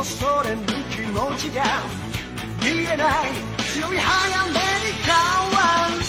恐れぬ気持ちが見えない強い早めに変わる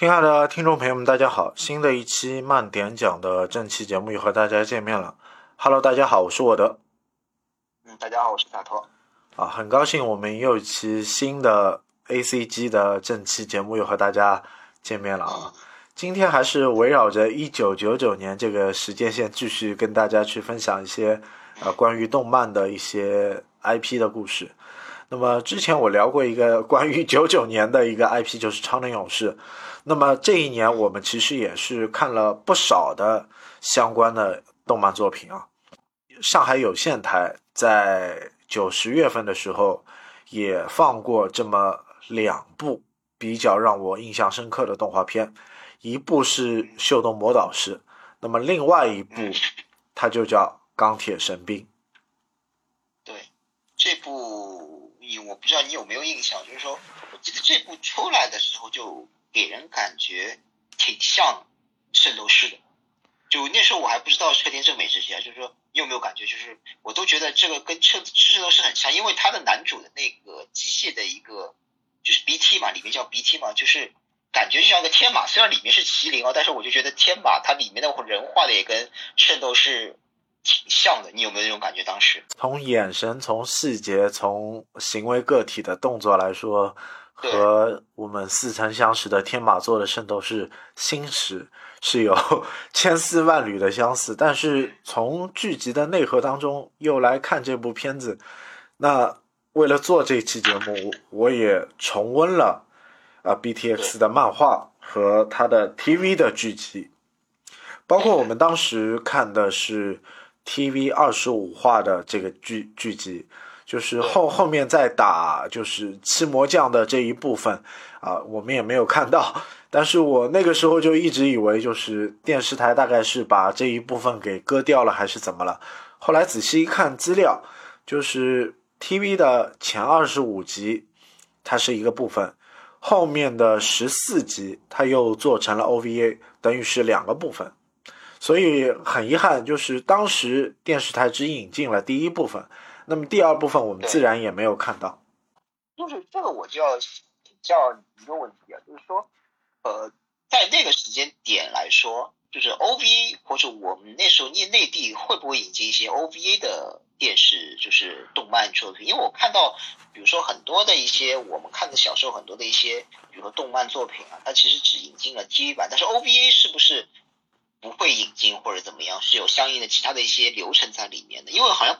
亲爱的听众朋友们，大家好！新的一期慢点讲的正期节目又和大家见面了。Hello，大家好，我是沃德嗯，大家好，我是大托。啊，很高兴我们又一期新的 ACG 的正期节目又和大家见面了啊。今天还是围绕着一九九九年这个时间线，继续跟大家去分享一些呃关于动漫的一些 IP 的故事。那么之前我聊过一个 关于九九年的一个 IP，就是《超能勇士》。那么这一年我们其实也是看了不少的相关的动漫作品啊。上海有线台在九十月份的时候也放过这么两部比较让我印象深刻的动画片，一部是《秀动魔导士》，那么另外一部它就叫《钢铁神兵》。对，这部我不知道你有没有印象，就是说，我记得这部出来的时候就给人感觉挺像圣斗士的。就那时候我还不知道车田正美是谁啊，就是说你有没有感觉，就是我都觉得这个跟圣圣斗士很像，因为他的男主的那个机械的一个就是 BT 嘛，里面叫 BT 嘛，就是感觉就像个天马，虽然里面是麒麟啊，但是我就觉得天马它里面的人画的也跟圣斗士挺像的，你有没有那种感觉？当时？从眼神、从细节、从行为个体的动作来说，和我们似曾相识的天马座的圣斗士星矢是有 千丝万缕的相似。但是从剧集的内核当中又来看这部片子，那为了做这期节目，我也重温了啊 BTX 的漫画和它的 TV 的剧集，包括我们当时看的是。TV 二十五话的这个剧剧集，就是后后面再打就是七魔将的这一部分啊，我们也没有看到。但是我那个时候就一直以为，就是电视台大概是把这一部分给割掉了，还是怎么了？后来仔细一看资料，就是 TV 的前二十五集它是一个部分，后面的十四集它又做成了 OVA，等于是两个部分。所以很遗憾，就是当时电视台只引进了第一部分，那么第二部分我们自然也没有看到。就是这个，我就要请教一个问题啊，就是说，呃，在那个时间点来说，就是 OVA 或者我们那时候念内地会不会引进一些 OVA 的电视，就是动漫作品？因为我看到，比如说很多的一些我们看的小时候很多的一些，比如说动漫作品啊，它其实只引进了 TV 版，但是 OVA 是不是？不会引进或者怎么样，是有相应的其他的一些流程在里面的。因为好像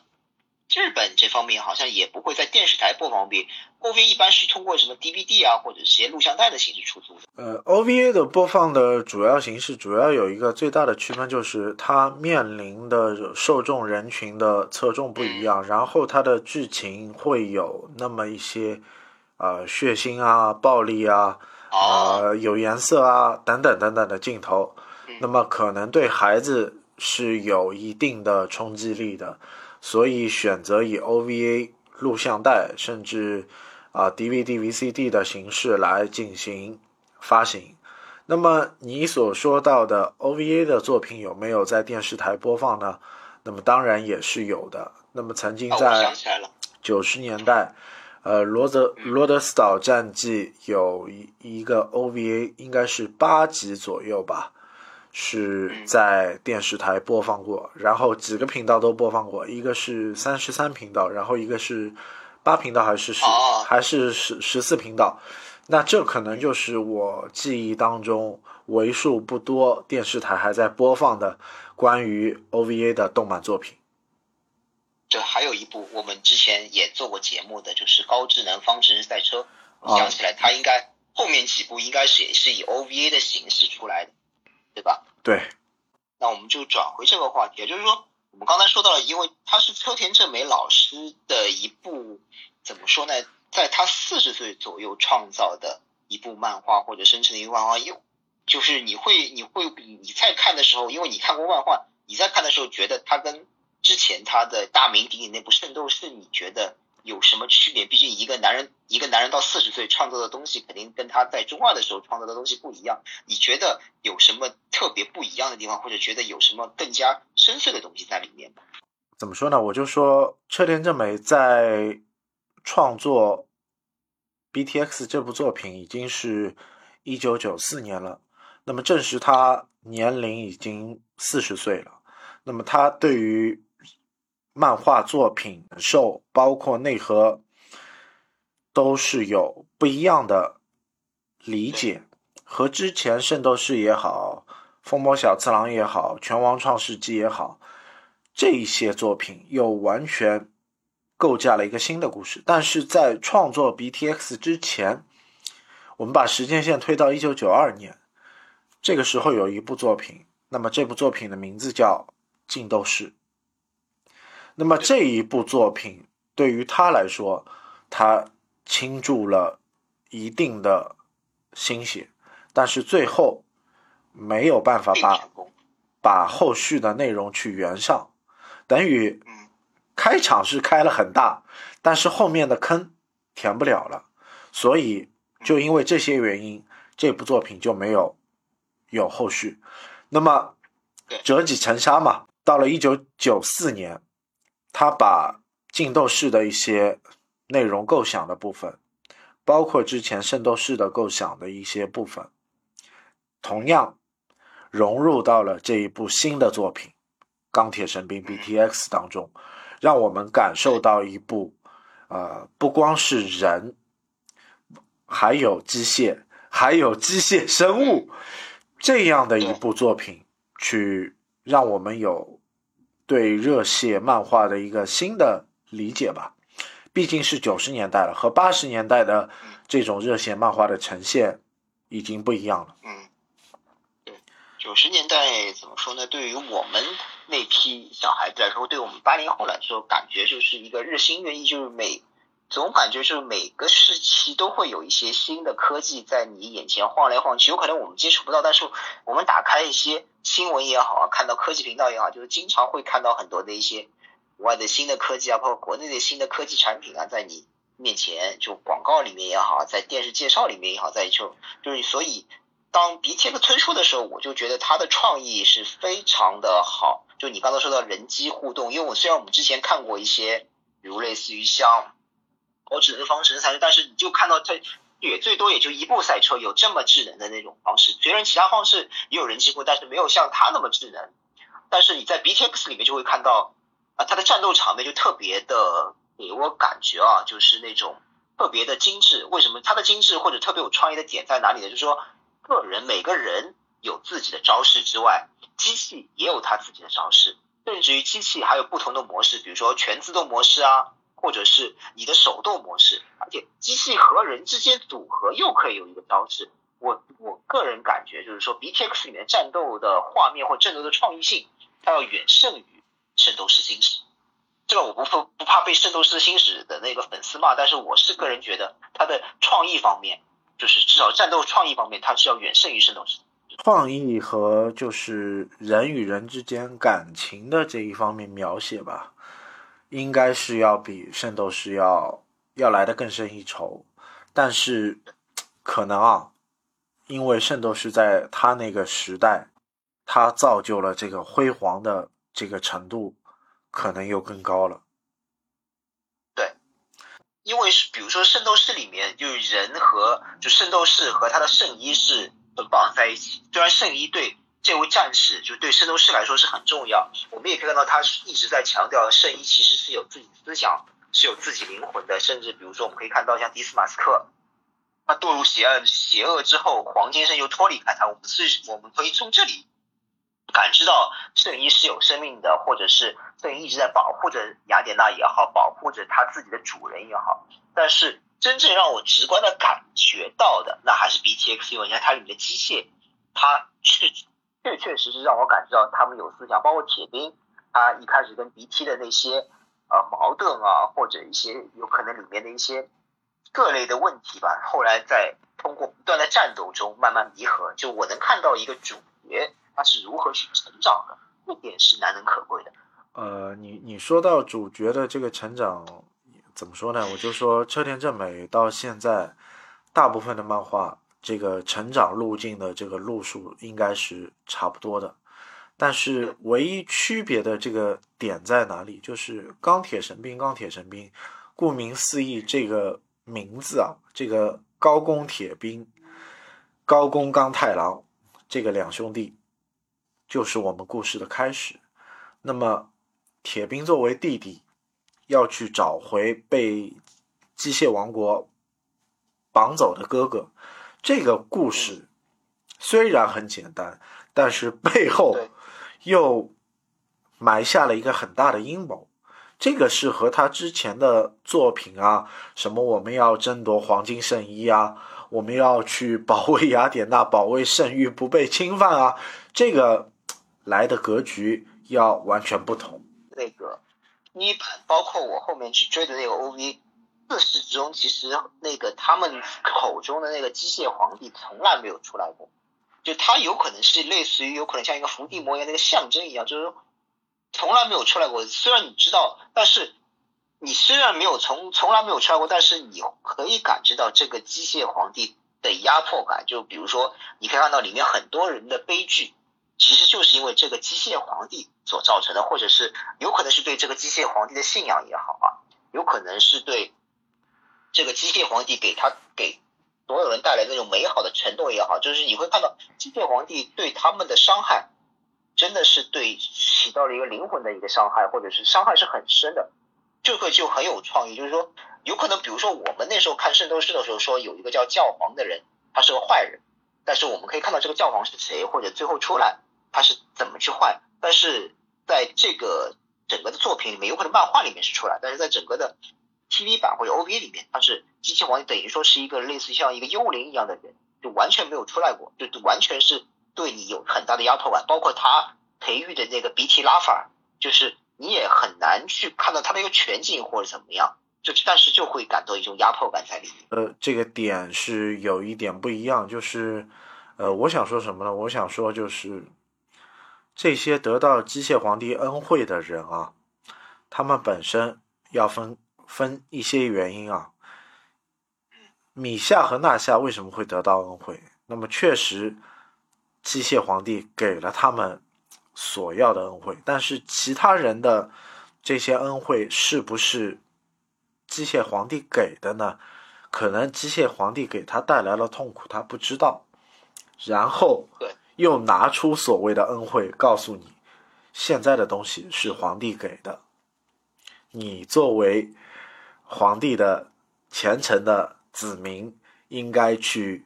日本这方面好像也不会在电视台播放 OVA，OVA 一般是通过什么 DVD 啊或者一些录像带的形式出租的。呃，OVA 的播放的主要形式主要有一个最大的区分，就是它面临的受众人群的侧重不一样，然后它的剧情会有那么一些呃血腥啊、暴力啊、呃有颜色啊等等等等的镜头。那么可能对孩子是有一定的冲击力的，所以选择以 OVA 录像带甚至啊 DVD、VCD 的形式来进行发行。那么你所说到的 OVA 的作品有没有在电视台播放呢？那么当然也是有的。那么曾经在九十年代，呃，罗德罗德斯岛战记有一一个 OVA，应该是八集左右吧，是在电视台播放过，然后几个频道都播放过，一个是三十三频道，然后一个是八频道还是十、哦还是十十四频道，那这可能就是我记忆当中为数不多电视台还在播放的关于 OVA 的动漫作品。对，还有一部我们之前也做过节目的，就是高智能方程式赛车。想起来，它应该后面几部应该是也是以 OVA 的形式出来的，对吧？对，那我们就转回这个话题，也就是说，我们刚才说到了，因为他是秋田正美老师的一部怎么说呢，在他四十岁左右创造的一部漫画或者生成的一部漫画，又就是你会你会你在看的时候，因为你看过漫画，你在看的时候觉得他跟之前他的大名鼎鼎那部《圣斗士》，你觉得有什么区别？毕竟一个男人，一个男人到四十岁创造的东西，肯定跟他在中二的时候创造的东西不一样。你觉得有什么特别不一样的地方，或者觉得有什么更加深邃的东西在里面吗？怎么说呢？我就说车田正美在创作 BTX 这部作品已经是一九九四年了，那么证实他年龄已经四十岁了。那么他对于漫画作品受包括内核都是有不一样的理解，和之前圣斗士也好，风魔小次郎也好，拳王创世纪也好，这一些作品又完全构架了一个新的故事。但是在创作 BTX 之前，我们把时间线推到一九九二年，这个时候有一部作品，那么这部作品的名字叫《竞斗士》。那么这一部作品对于他来说，他倾注了一定的心血，但是最后没有办法把。把后续的内容去圆上，等于嗯开场是开了很大，但是后面的坑填不了了，所以就因为这些原因，这部作品就没有有后续。那么折戟沉沙嘛，到了一九九四年，他把竞斗士的一些内容构想的部分，包括之前圣斗士的构想的一些部分，同样融入到了这一部新的作品《钢铁神兵 BTX》当中，让我们感受到一部呃不光是人，还有机械，还有机械生物这样的一部作品，去让我们有对热血漫画的一个新的理解吧。毕竟是九十年代了，和八十年代的这种热血漫画的呈现已经不一样了。嗯，对，九十年代怎么说呢？对于我们那批小孩子来说，对我们八零后来说，感觉就是一个日新月异，就是每总感觉就是每个时期都会有一些新的科技在你眼前晃来晃去，有可能我们接触不到，但是我们打开一些新闻也好啊，看到科技频道也好，就是经常会看到很多的一些国外的新的科技啊，包括国内的新的科技产品啊，在你面前就广告里面也好，在电视介绍里面也好，在就就是所以。当鼻贴的推出的时候，我就觉得它的创意是非常的好。就你刚才说到人机互动，因为我虽然我们之前看过一些，比如类似于像我智能方程式赛车，但是你就看到这也最多也就一部赛车有这么智能的那种方式。虽然其他方式也有人机过，但是没有像它那么智能。但是你在 BTX 里面就会看到啊，它的战斗场面就特别的给我感觉啊，就是那种特别的精致。为什么它的精致或者特别有创意的点在哪里呢？就是说。个人每个人有自己的招式之外，机器也有它自己的招式，甚至于机器还有不同的模式，比如说全自动模式啊，或者是你的手动模式，而且机器和人之间组合又可以有一个招式。我我个人感觉就是说，BTX 里面战斗的画面或战斗的创意性，它要远胜于《圣斗士星矢》。这个我不不不怕被《圣斗士星矢》的那个粉丝骂，但是我是个人觉得它的创意方面。就是至少战斗创意方面，它是要远胜于圣斗士。创意和就是人与人之间感情的这一方面描写吧，应该是要比圣斗士要要来的更胜一筹。但是可能啊，因为圣斗士在他那个时代，他造就了这个辉煌的这个程度，可能又更高了。对因为是比如说圣斗士里面，就是人和就圣斗士和他的圣衣是捆绑在一起。虽然圣衣对这位战士，就对圣斗士来说是很重要，我们也可以看到他是一直在强调圣衣其实是有自己思想、是有自己灵魂的。甚至比如说，我们可以看到像迪斯马斯克，他堕入邪恶邪恶之后，黄金圣又脱离开他。我们是我们可以从这里感知到圣衣是有生命的，或者是圣衣一直在保护着雅典娜也好，保护着他自己的主人也好。但是真正让我直观的感觉到的，那还是 BTX 因为你看它里面的机械，它是确确实实让我感觉到他们有思想，包括铁兵，他一开始跟 BT 的那些呃矛盾啊，或者一些有可能里面的一些各类的问题吧，后来在通过不断的战斗中慢慢弥合。就我能看到一个主角他是如何去成长的，这点是难能可贵的。呃，你你说到主角的这个成长，怎么说呢？我就说车田正美到现在，大部分的漫画这个成长路径的这个路数应该是差不多的，但是唯一区别的这个点在哪里？就是钢铁神兵，钢铁神兵，顾名思义，这个名字啊，这个高宫铁兵、高宫钢太郎这个两兄弟，就是我们故事的开始。那么。铁兵作为弟弟，要去找回被机械王国绑走的哥哥。这个故事虽然很简单，但是背后又埋下了一个很大的阴谋。这个是和他之前的作品啊，什么我们要争夺黄金圣衣啊，我们要去保卫雅典娜，保卫圣域不被侵犯啊，这个来的格局要完全不同。那个一版，包括我后面去追的那个 OV，自始至终其实那个他们口中的那个机械皇帝从来没有出来过，就他有可能是类似于有可能像一个伏地魔一样那个象征一样，就是说从来没有出来过。虽然你知道，但是你虽然没有从从来没有出来过，但是你可以感知到这个机械皇帝的压迫感。就比如说，你可以看到里面很多人的悲剧。其实就是因为这个机械皇帝所造成的，或者是有可能是对这个机械皇帝的信仰也好啊，有可能是对这个机械皇帝给他给所有人带来那种美好的承诺也好，就是你会看到机械皇帝对他们的伤害，真的是对起到了一个灵魂的一个伤害，或者是伤害是很深的，这个就很有创意。就是说，有可能比如说我们那时候看圣斗士的时候，说有一个叫教皇的人，他是个坏人，但是我们可以看到这个教皇是谁，或者最后出来。他是怎么去坏？但是在这个整个的作品里面，有可能漫画里面是出来，但是在整个的 TV 版或者 OVA 里面，他是机器皇帝，等于说是一个类似像一个幽灵一样的人，就完全没有出来过，就完全是对你有很大的压迫感。包括他培育的那个 BT 拉法，就是你也很难去看到他的一个全景或者怎么样，就但是就会感到一种压迫感在里面。呃，这个点是有一点不一样，就是呃，我想说什么呢？我想说就是。这些得到机械皇帝恩惠的人啊，他们本身要分分一些原因啊。米夏和纳夏为什么会得到恩惠？那么确实，机械皇帝给了他们所要的恩惠，但是其他人的这些恩惠是不是机械皇帝给的呢？可能机械皇帝给他带来了痛苦，他不知道。然后。又拿出所谓的恩惠，告诉你，现在的东西是皇帝给的，你作为皇帝的虔诚的子民，应该去，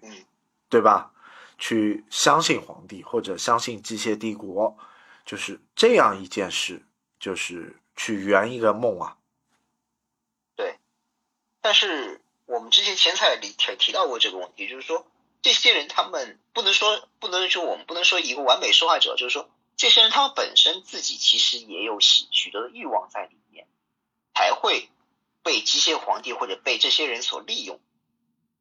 对吧？去相信皇帝，或者相信机械帝国，就是这样一件事，就是去圆一个梦啊。对，但是我们之前前彩里提提到过这个问题，就是说。这些人他们不能说不能说我们不能说一个完美受害者，就是说这些人他们本身自己其实也有许许多的欲望在里面，才会被机械皇帝或者被这些人所利用，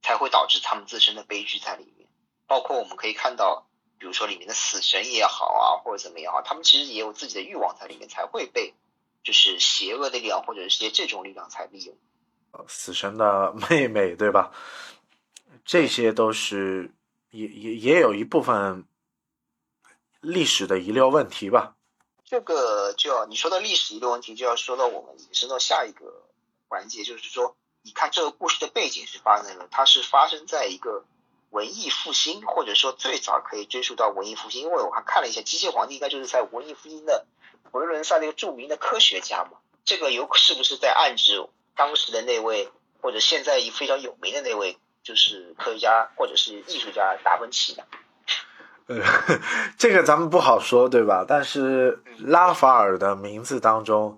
才会导致他们自身的悲剧在里面。包括我们可以看到，比如说里面的死神也好啊，或者怎么样啊，他们其实也有自己的欲望在里面，才会被就是邪恶的力量或者是些这种力量才利用。呃，死神的 妹妹对吧？这些都是也也也有一部分历史的遗留问题吧。这个就要你说到历史遗留问题，就要说到我们引申到下一个环节，就是说你看这个故事的背景是发生了？它是发生在一个文艺复兴，或者说最早可以追溯到文艺复兴，因为我还看了一下，机械皇帝应该就是在文艺复兴的佛罗伦萨那个著名的科学家嘛。这个有是不是在暗指当时的那位，或者现在非常有名的那位，就是科学家或者是艺术家达芬奇呢？呃，这个咱们不好说，对吧？但是拉法尔的名字当中，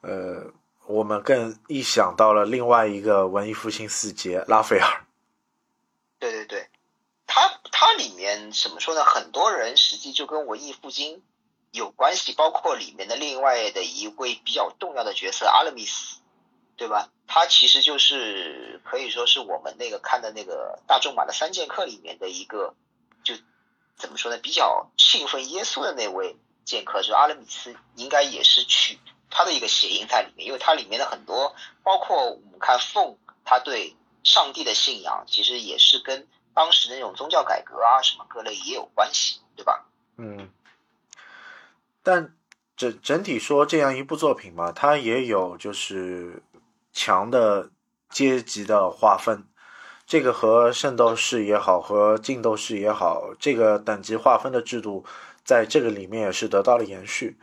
呃，我们更一想到了另外一个文艺复兴四杰拉斐尔。对对对，他他里面怎么说呢？很多人实际就跟文艺复兴。有关系，包括里面的另外的一位比较重要的角色阿勒米斯，对吧？他其实就是可以说是我们那个看的那个大众版的三剑客里面的一个，就怎么说呢？比较信奉耶稣的那位剑客，就阿勒米斯，应该也是取他的一个谐音在里面，因为它里面的很多，包括我们看凤，他对上帝的信仰，其实也是跟当时那种宗教改革啊什么各类也有关系，对吧？嗯。但整整体说，这样一部作品嘛，它也有就是强的阶级的划分。这个和圣斗士也好，和劲斗士也好，这个等级划分的制度，在这个里面也是得到了延续。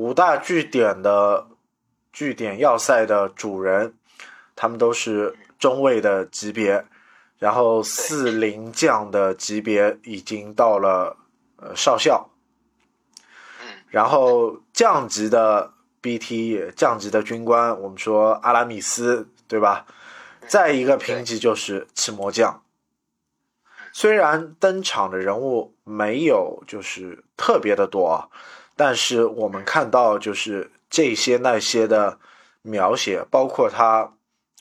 五大据点的据点要塞的主人，他们都是中尉的级别，然后四零将的级别已经到了呃少校。然后降级的 BT 降级的军官，我们说阿拉米斯，对吧？再一个评级就是赤魔将。虽然登场的人物没有就是特别的多，但是我们看到就是这些那些的描写，包括他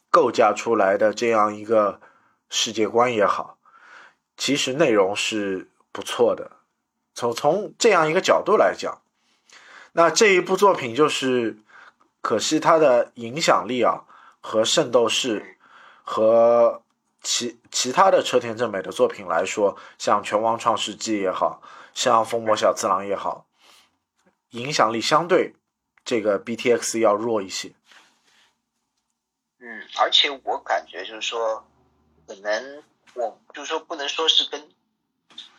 构架出来的这样一个世界观也好，其实内容是不错的。从从这样一个角度来讲。那这一部作品就是，可惜它的影响力啊，和《圣斗士》和其其他的车田正美的作品来说，像《拳王创世纪》也好像《风魔小次郎》也好，影响力相对这个 BTX 要弱一些。嗯，而且我感觉就是说，可能我就是说不能说是跟。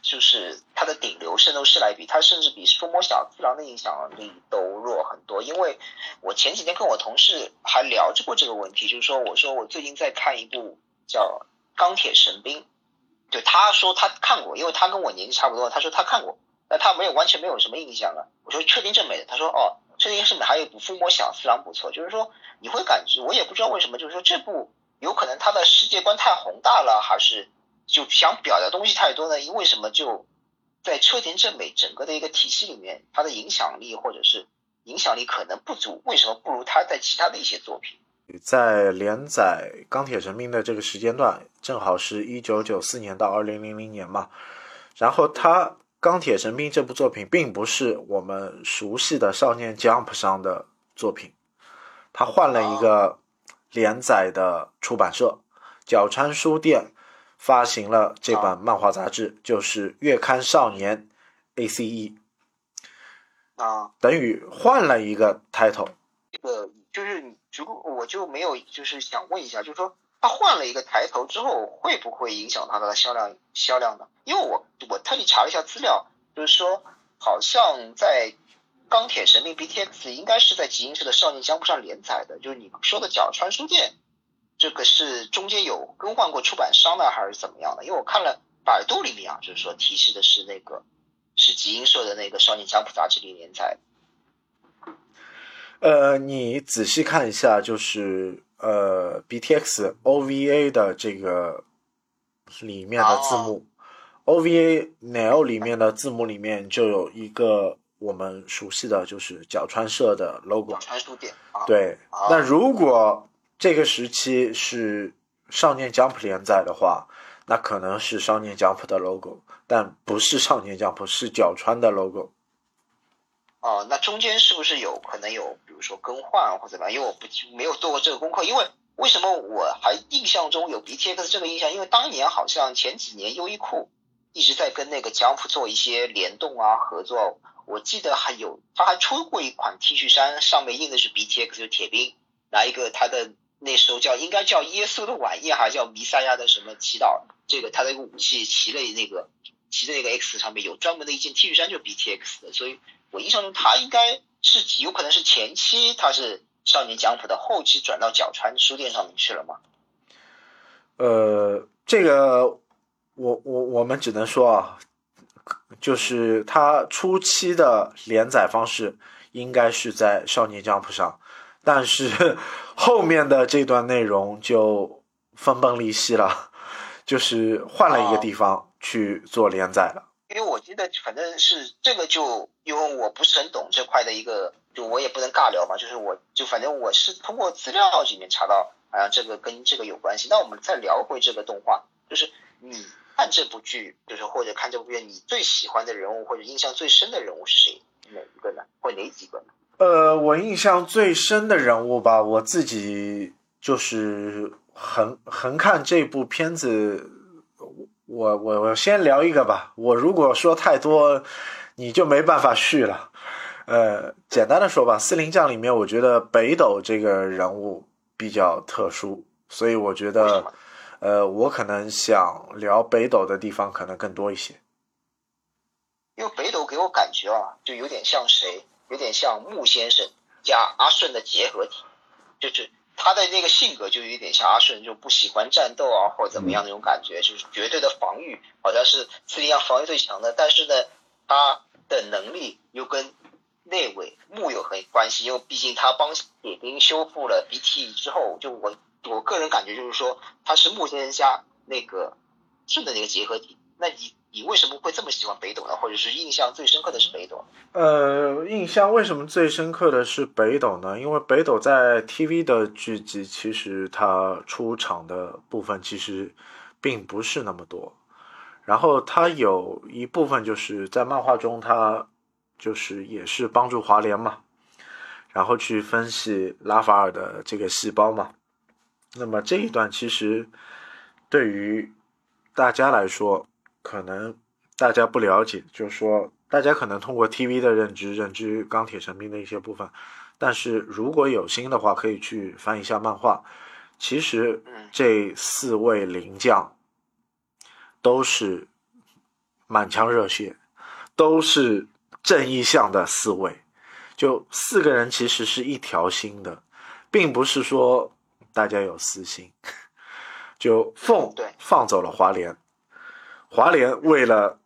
就是他的顶流圣斗士来比，他甚至比风魔小次郎的影响力都弱很多。因为我前几天跟我同事还聊着过这个问题，就是说，我说我最近在看一部叫《钢铁神兵》，就他说他看过，因为他跟我年纪差不多，他说他看过，那他没有完全没有什么印象了。我说确定正美的，他说哦，确定正美还有一部风魔小四郎不错，就是说你会感觉，我也不知道为什么，就是说这部有可能他的世界观太宏大了，还是？就想表达东西太多呢？因为什么？就在车田正美整个的一个体系里面，它的影响力或者是影响力可能不足。为什么不如他在其他的一些作品？在连载《钢铁神兵》的这个时间段，正好是一九九四年到二零零零年嘛。然后他《钢铁神兵》这部作品并不是我们熟悉的少年 Jump 上的作品，他换了一个连载的出版社——角川书店。发行了这本漫画杂志，就是《月刊少年》ACE，啊，等于换了一个 title。这个就是如果我就没有，就是想问一下，就是说他换了一个抬头之后，会不会影响他的销量销量呢？因为我我特地查了一下资料，就是说好像在《钢铁神兵 BTX》应该是在集英社的少年江湖上连载的，就是你说的角川书店。这个是中间有更换过出版商呢，还是怎么样的？因为我看了百度里面啊，就是说提示的是那个是集英社的那个《少年江湖》杂志里连载。呃，你仔细看一下，就是呃 BTX OVA 的这个里面的字幕，OVA Nail 里面的字幕里面就有一个我们熟悉的就是角川社的 logo。角川书店。对，那如果。这个时期是少年 Jump 连载的话，那可能是少年 Jump 的 logo，但不是少年 Jump，是角川的 logo。哦，那中间是不是有可能有，比如说更换或者怎么样？因为我不没有做过这个功课。因为为什么我还印象中有 BTX 这个印象？因为当年好像前几年优衣库一直在跟那个 Jump 做一些联动啊合作。我记得还有他还出过一款 T 恤衫，上面印的是 BTX，就铁兵，拿一个他的。那时候叫应该叫耶稣的晚宴，还叫弥赛亚的什么祈祷？这个他的一个武器骑了那个骑的那个 X 上面有专门的一件 T 恤衫，就是 BTX 的，所以我印象中他应该是有可能是前期他是少年江浦的，后期转到角川书店上面去了嘛？呃，这个我我我们只能说啊，就是他初期的连载方式应该是在少年 Jump 上，但是 后面的这段内容就分崩离析了，就是换了一个地方去做连载了。因为我记得反正是这个就因为我不是很懂这块的一个，就我也不能尬聊嘛，就是我就反正我是通过资料里面查到。好像这个跟这个有关系。那我们再聊回这个动画，就是你看这部剧，就是或者看这部片，你最喜欢的人物或者印象最深的人物是谁？哪一个呢？或哪几个呢？呃，我印象最深的人物吧，我自己就是横横看这部片子，我我我先聊一个吧。我如果说太多，你就没办法续了。呃，简单的说吧，《四灵将》里面，我觉得北斗这个人物。比较特殊，所以我觉得，呃，我可能想聊北斗的地方可能更多一些。因为北斗给我感觉啊，就有点像谁，有点像木先生加阿顺的结合体，就是他的那个性格就有点像阿顺，就不喜欢战斗啊，或者怎么样那种感觉，就是绝对的防御，好像是斯里亚防御最强的，但是呢，他的能力又跟。内尾木有很关系，因为毕竟他帮铁兵修复了 BT 之后，就我我个人感觉就是说他是木先生加那个顺的那个结合体。那你你为什么会这么喜欢北斗呢？或者是印象最深刻的是北斗？呃，印象为什么最深刻的是北斗呢？因为北斗在 TV 的剧集其实他出场的部分其实并不是那么多，然后他有一部分就是在漫画中他。就是也是帮助华联嘛，然后去分析拉法尔的这个细胞嘛。那么这一段其实对于大家来说，可能大家不了解，就是说大家可能通过 TV 的认知认知钢铁神兵的一些部分，但是如果有心的话，可以去翻一下漫画。其实这四位灵将都是满腔热血，都是。正义向的四位，就四个人其实是一条心的，并不是说大家有私心。就凤放走了华联，华联为了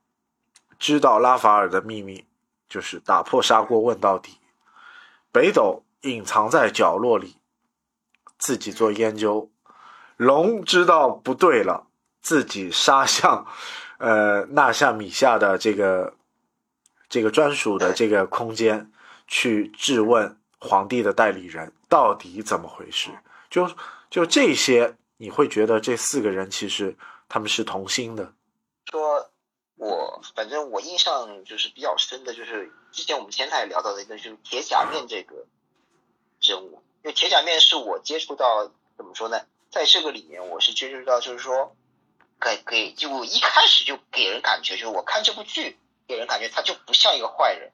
知道拉法尔的秘密，就是打破砂锅问到底。北斗隐藏在角落里，自己做研究。龙知道不对了，自己杀向呃纳夏米夏的这个。这个专属的这个空间，去质问皇帝的代理人到底怎么回事？就就这些，你会觉得这四个人其实他们是同心的。说，我反正我印象就是比较深的，就是之前我们前台聊到的一个，就是铁甲面这个人物。因为铁甲面是我接触到，怎么说呢？在这个里面，我是接触到，就是说，给给就一开始就给人感觉，就是我看这部剧。给人感觉他就不像一个坏人，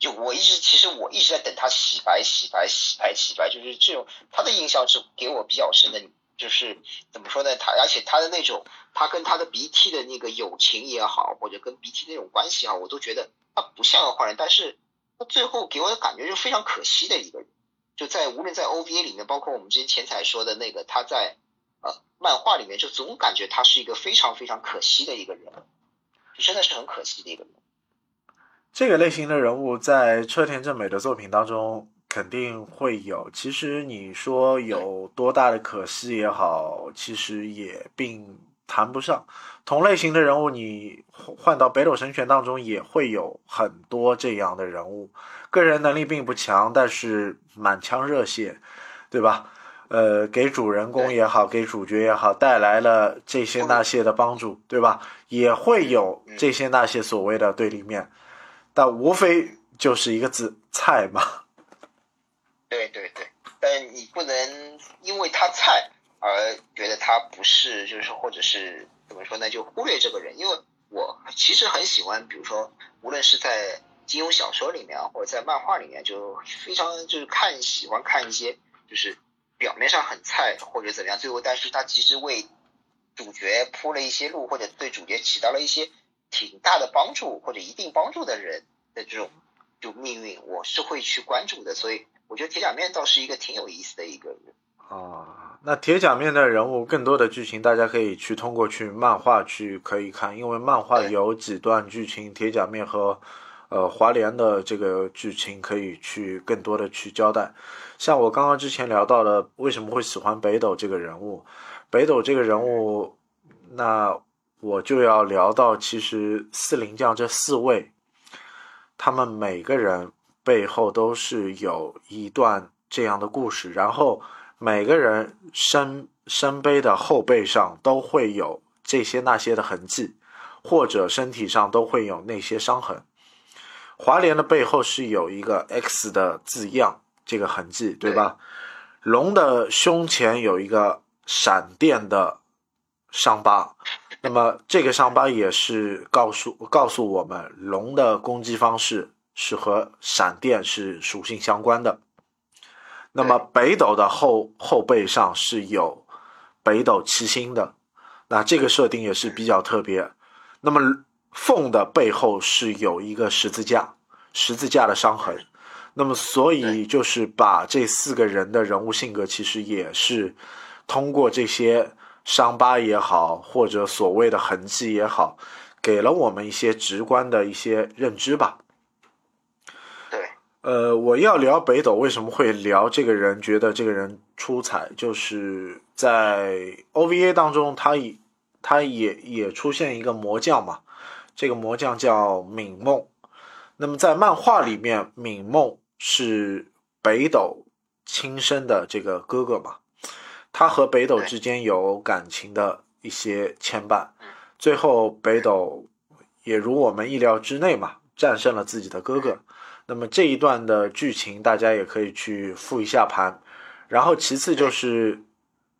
就我一直其实我一直在等他洗白洗白洗白洗白，就是这种他的印象是给我比较深的，就是怎么说呢？他而且他的那种他跟他的鼻涕的那个友情也好，或者跟鼻涕那种关系啊，我都觉得他不像个坏人，但是他最后给我的感觉就非常可惜的一个人，就在无论在 OVA 里面，包括我们之前前彩说的那个他在呃漫画里面，就总感觉他是一个非常非常可惜的一个人，就真的是很可惜的一个人。这个类型的人物在车田正美的作品当中肯定会有。其实你说有多大的可惜也好，其实也并谈不上。同类型的人物，你换到北斗神拳当中也会有很多这样的人物，个人能力并不强，但是满腔热血，对吧？呃，给主人公也好，给主角也好，带来了这些那些的帮助，对吧？也会有这些那些所谓的对立面。但无非就是一个字菜嘛。对对对，但你不能因为他菜而觉得他不是，就是或者是怎么说呢？就忽略这个人。因为我其实很喜欢，比如说，无论是在金庸小说里面啊，或者在漫画里面，就非常就是看喜欢看一些就是表面上很菜或者怎么样，最后但是他其实为主角铺了一些路，或者对主角起到了一些挺大的帮助或者一定帮助的人的这种就命运，我是会去关注的。所以我觉得铁甲面倒是一个挺有意思的一个人。啊，那铁甲面的人物更多的剧情，大家可以去通过去漫画去可以看，因为漫画有几段剧情，铁甲面和呃华联的这个剧情可以去更多的去交代。像我刚刚之前聊到的，为什么会喜欢北斗这个人物？北斗这个人物，那我就要聊到，其实四灵将这四位，他们每个人背后都是有一段这样的故事，然后每个人身身背的后背上都会有这些那些的痕迹，或者身体上都会有那些伤痕。华联的背后是有一个 X 的字样，这个痕迹，对吧？龙的胸前有一个闪电的伤疤，那么这个伤疤也是告诉告诉我们，龙的攻击方式是和闪电是属性相关的。那么北斗的后后背上是有北斗七星的，那这个设定也是比较特别。那么凤的背后是有一个十字架，十字架的伤痕。那么所以就是把这四个人的人物性格，其实也是通过这些伤疤也好，或者所谓的痕迹也好，给了我们一些直观的一些认知吧。对，呃，我要聊北斗，为什么会聊这个人？觉得这个人出彩，就是在 OVA 当中，他也他也也出现一个魔将嘛，这个魔将叫敏梦。那么在漫画里面，敏梦是北斗亲生的这个哥哥嘛，他和北斗之间有感情的一些牵绊，最后北斗也如我们意料之内嘛，战胜了自己的哥哥。那么这一段的剧情，大家也可以去复一下盘。然后其次就是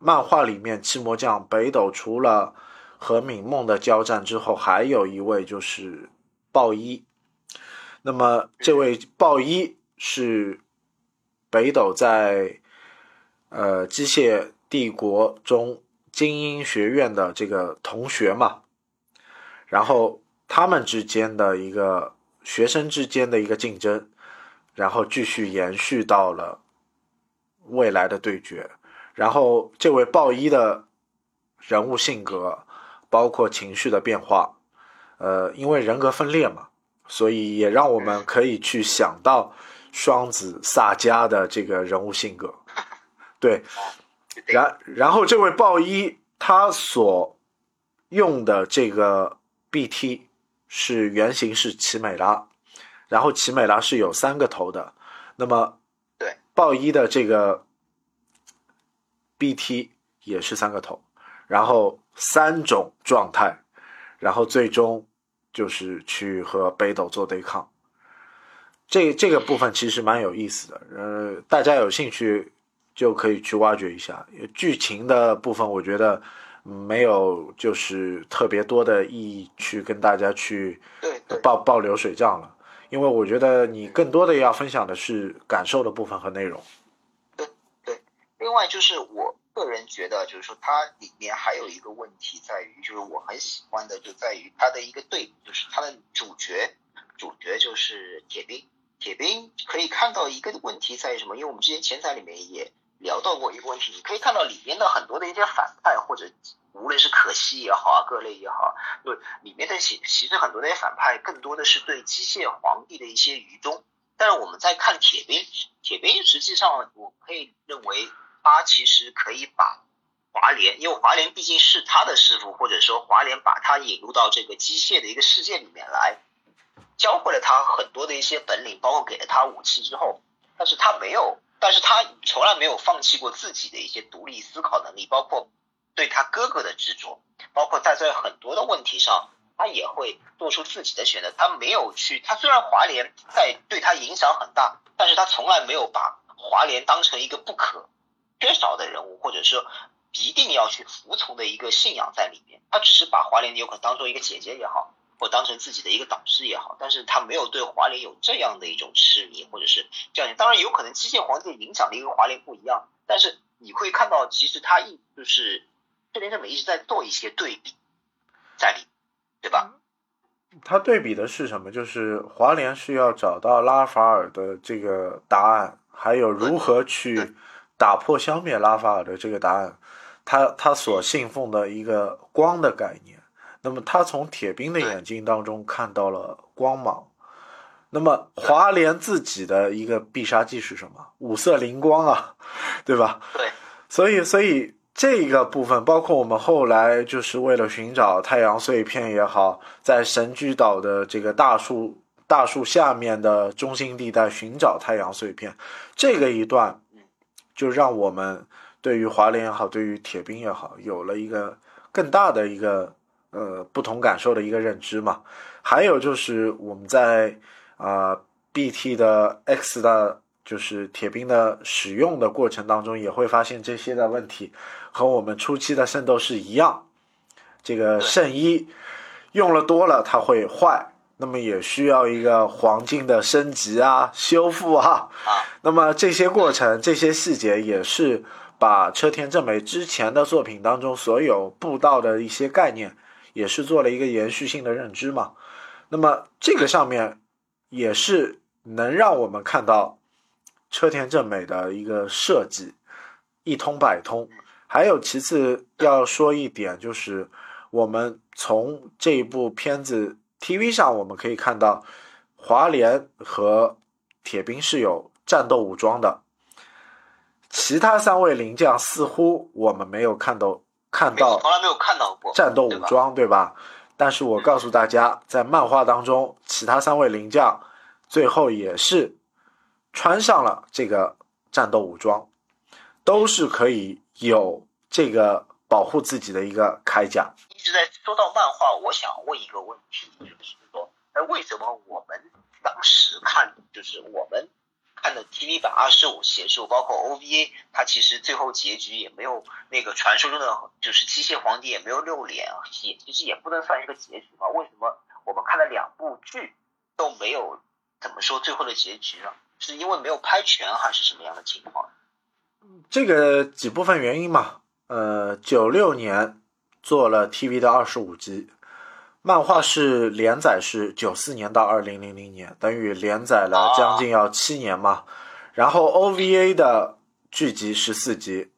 漫画里面七魔将北斗除了和敏梦的交战之后，还有一位就是豹一。那么这位豹一是北斗在呃机械帝国中精英学院的这个同学嘛，然后他们之间的一个学生之间的一个竞争，然后继续延续到了未来的对决。然后这位豹一的人物性格，包括情绪的变化，呃，因为人格分裂嘛，所以也让我们可以去想到双子萨迦的这个人物性格。对，然然后这位豹一他所用的这个 BT 是原型是奇美拉，然后奇美拉是有三个头的，那么对豹一的这个 BT 也是三个头，然后三种状态，然后最终就是去和北斗做对抗。这这个部分其实蛮有意思的，呃，大家有兴趣就可以去挖掘一下。剧情的部分，我觉得没有就是特别多的意义去跟大家去报报流水账了，因为我觉得你更多的要分享的是感受的部分和内容。对对另外就是我个人觉得，就是说它里面还有一个问题在于，就是我很喜欢的就在于它的一个对比，就是它的主角，主角就是铁兵。铁兵可以看到一个问题在于什么？因为我们之前前台里面也聊到过一个问题，你可以看到里面的很多的一些反派，或者无论是可惜也好啊，各类也好，就里面的其其实很多的一些反派更多的是对机械皇帝的一些愚忠。但是我们在看铁兵，铁兵实际上我可以认为。他其实可以把华联，因为华联毕竟是他的师傅，或者说华联把他引入到这个机械的一个世界里面来，教会了他很多的一些本领，包括给了他武器之后，但是他没有，但是他从来没有放弃过自己的一些独立思考能力，包括对他哥哥的执着，包括在这很多的问题上，他也会做出自己的选择。他没有去，他虽然华联在对他影响很大，但是他从来没有把华联当成一个不可。缺少的人物，或者说一定要去服从的一个信仰在里面。他只是把华联有可能当做一个姐姐也好，或当成自己的一个导师也好，但是他没有对华联有这样的一种痴迷，或者是这样。当然有可能机械皇帝影响力跟华联不一样，但是你会看到，其实他一就是这边正美一直在做一些对比在里，对吧？他对比的是什么？就是华联是要找到拉法尔的这个答案，还有如何去打破消灭拉法尔的这个答案。他他所信奉的一个光的概念。那么他从铁兵的眼睛当中看到了光芒。那么华联自己的一个必杀技是什么？五色灵光啊，对吧？对。所以，所以这个部分，包括我们后来就是为了寻找太阳碎片也好，在神居岛的这个大树大树下面的中心地带寻找太阳碎片，这个一段，就让我们对于华联也好，对于铁兵也好，有了一个更大的一个呃不同感受的一个认知嘛。还有就是我们在。啊，BT 的 X 的，就是铁兵的使用的过程当中，也会发现这些的问题，和我们初期的圣斗士一样。这个圣衣用了多了，它会坏，那么也需要一个黄金的升级啊、修复啊。那么这些过程、这些细节，也是把车田正美之前的作品当中所有布道的一些概念，也是做了一个延续性的认知嘛。那么这个上面。也是能让我们看到车田正美的一个设计一通百通。还有其次要说一点，就是我们从这一部片子 TV 上我们可以看到，华联和铁兵是有战斗武装的，其他三位灵将似乎我们没有看到看到，从来没有看到过战斗武装，对吧？但是我告诉大家，在漫画当中，其他三位灵将最后也是穿上了这个战斗武装，都是可以有这个保护自己的一个铠甲。一直在说到漫画，我想问一个问题，就是说，哎，为什么我们当时看，就是我们。看的 TV 版二十五邪术，包括 OVA，它其实最后结局也没有那个传说中的，就是机械皇帝也没有露脸啊，也其实也不能算一个结局嘛。为什么我们看了两部剧都没有怎么说最后的结局呢？是因为没有拍全，还是什么样的情况？这个几部分原因嘛。呃，九六年做了 TV 的二十五集。漫画是连载是九四年到二零零零年，等于连载了将近要七年嘛。然后 OVA 的剧集十四集，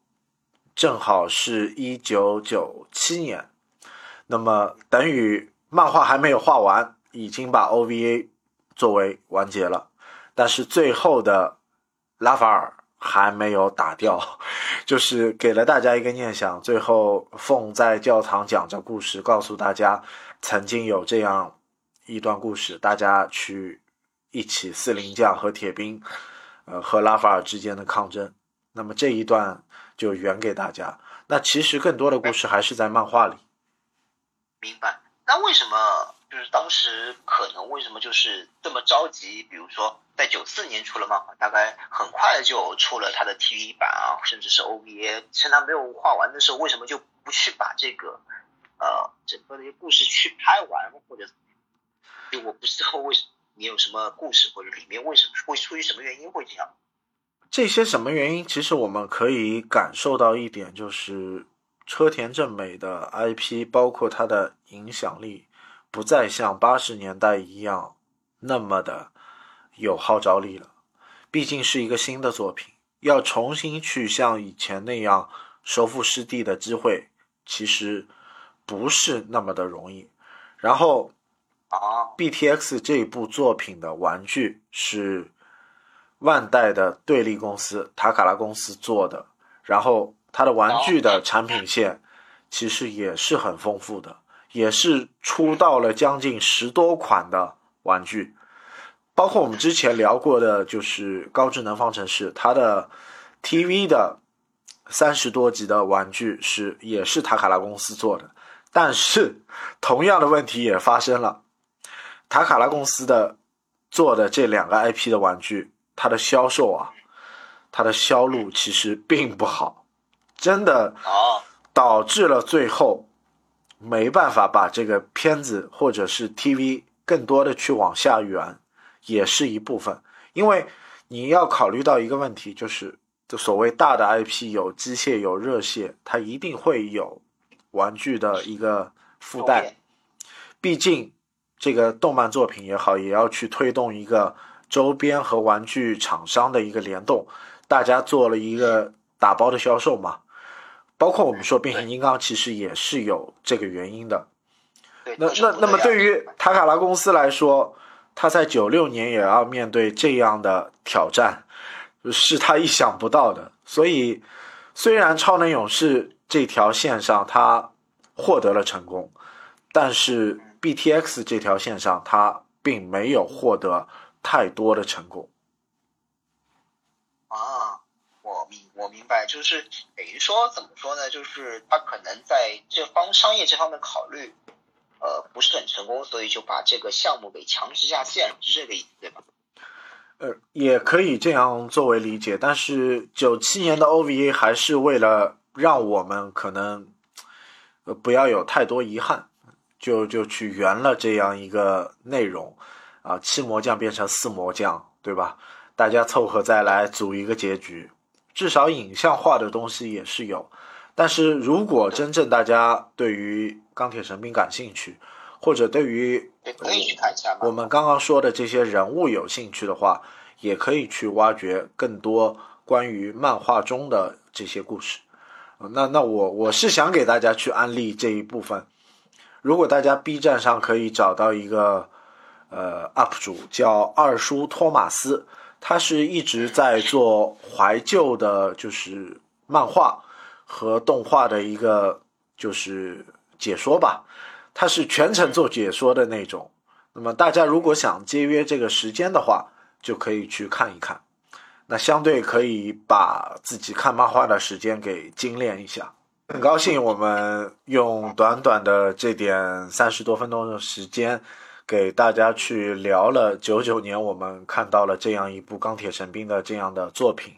正好是一九九七年。那么等于漫画还没有画完，已经把 OVA 作为完结了。但是最后的拉法尔还没有打掉，就是给了大家一个念想。最后凤在教堂讲着故事，告诉大家。曾经有这样一段故事，大家去一起四灵将和铁兵，呃，和拉法尔之间的抗争。那么这一段就圆给大家。那其实更多的故事还是在漫画里。明白。那为什么就是当时可能为什么就是这么着急？比如说在九四年出了漫画，大概很快就出了他的 TV 版啊，甚至是 OVA，趁他没有画完的时候，为什么就不去把这个？呃，整个的一个故事去拍完，或者就我不知道为什么你有什么故事，或者里面为什么会出于什么原因会这样？这些什么原因？其实我们可以感受到一点，就是车田正美的 IP，包括它的影响力，不再像八十年代一样那么的有号召力了。毕竟是一个新的作品，要重新去像以前那样收复失地的机会，其实。不是那么的容易，然后啊，BTX 这一部作品的玩具是万代的对立公司塔卡拉公司做的，然后它的玩具的产品线其实也是很丰富的，也是出到了将近十多款的玩具，包括我们之前聊过的，就是高智能方程式，它的 TV 的三十多集的玩具是也是塔卡拉公司做的。但是，同样的问题也发生了。塔卡拉公司的做的这两个 IP 的玩具，它的销售啊，它的销路其实并不好，真的导致了最后没办法把这个片子或者是 TV 更多的去往下圆，也是一部分。因为你要考虑到一个问题，就是就所谓大的 IP 有机械有热血，它一定会有玩具的一个附带。毕竟这个动漫作品也好，也要去推动一个周边和玩具厂商的一个联动，大家做了一个打包的销售嘛。包括我们说变形金刚，其实也是有这个原因的。那那那么对于塔卡拉公司来说，他在九六年也要面对这样的挑战，是他意想不到的。所以，虽然超能勇士这条线上他获得了成功，但是 BTX 这条线上他并没有获得太多的成功。啊，我明我明白，就是等于说怎么说呢？就是他可能在这方商业这方面考虑。呃，不是很成功，所以就把这个项目给强制下线，是这个意思对吧？呃，也可以这样作为理解，但是九七年的 OVA 还是为了让我们可能呃不要有太多遗憾，就就去圆了这样一个内容啊，七魔将变成四魔将，对吧？大家凑合再来组一个结局，至少影像化的东西也是有。但是如果真正大家对于钢铁神兵感兴趣，或者对于可以去看一下我们刚刚说的这些人物有兴趣的话，也可以去挖掘更多关于漫画中的这些故事。那那我我是想给大家去安利这一部分。如果大家 B 站上可以找到一个呃 UP 主叫二叔托马斯，他是一直在做怀旧的，就是漫画。和动画的一个就是解说吧，他是全程做解说的那种。那么大家如果想节约这个时间的话，就可以去看一看。那相对可以把自己看漫画的时间给精炼一下。很高兴我们用短短的这点三十多分钟的时间，给大家去聊了九九年我们看到了这样一部钢铁神兵的这样的作品。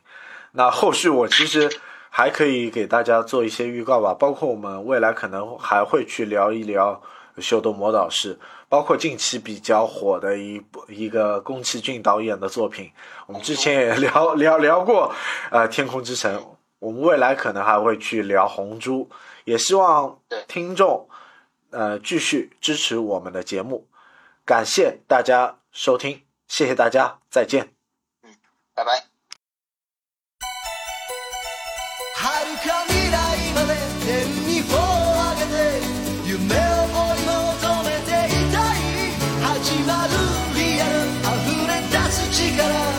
那后续我其实。还可以给大家做一些预告吧，包括我们未来可能还会去聊一聊《秀逗魔导士》，包括近期比较火的一部一个宫崎骏导演的作品，我们之前也聊聊聊过，呃，《天空之城》，我们未来可能还会去聊《红猪》，也希望听众呃继续支持我们的节目，感谢大家收听，谢谢大家，再见，嗯，拜拜。got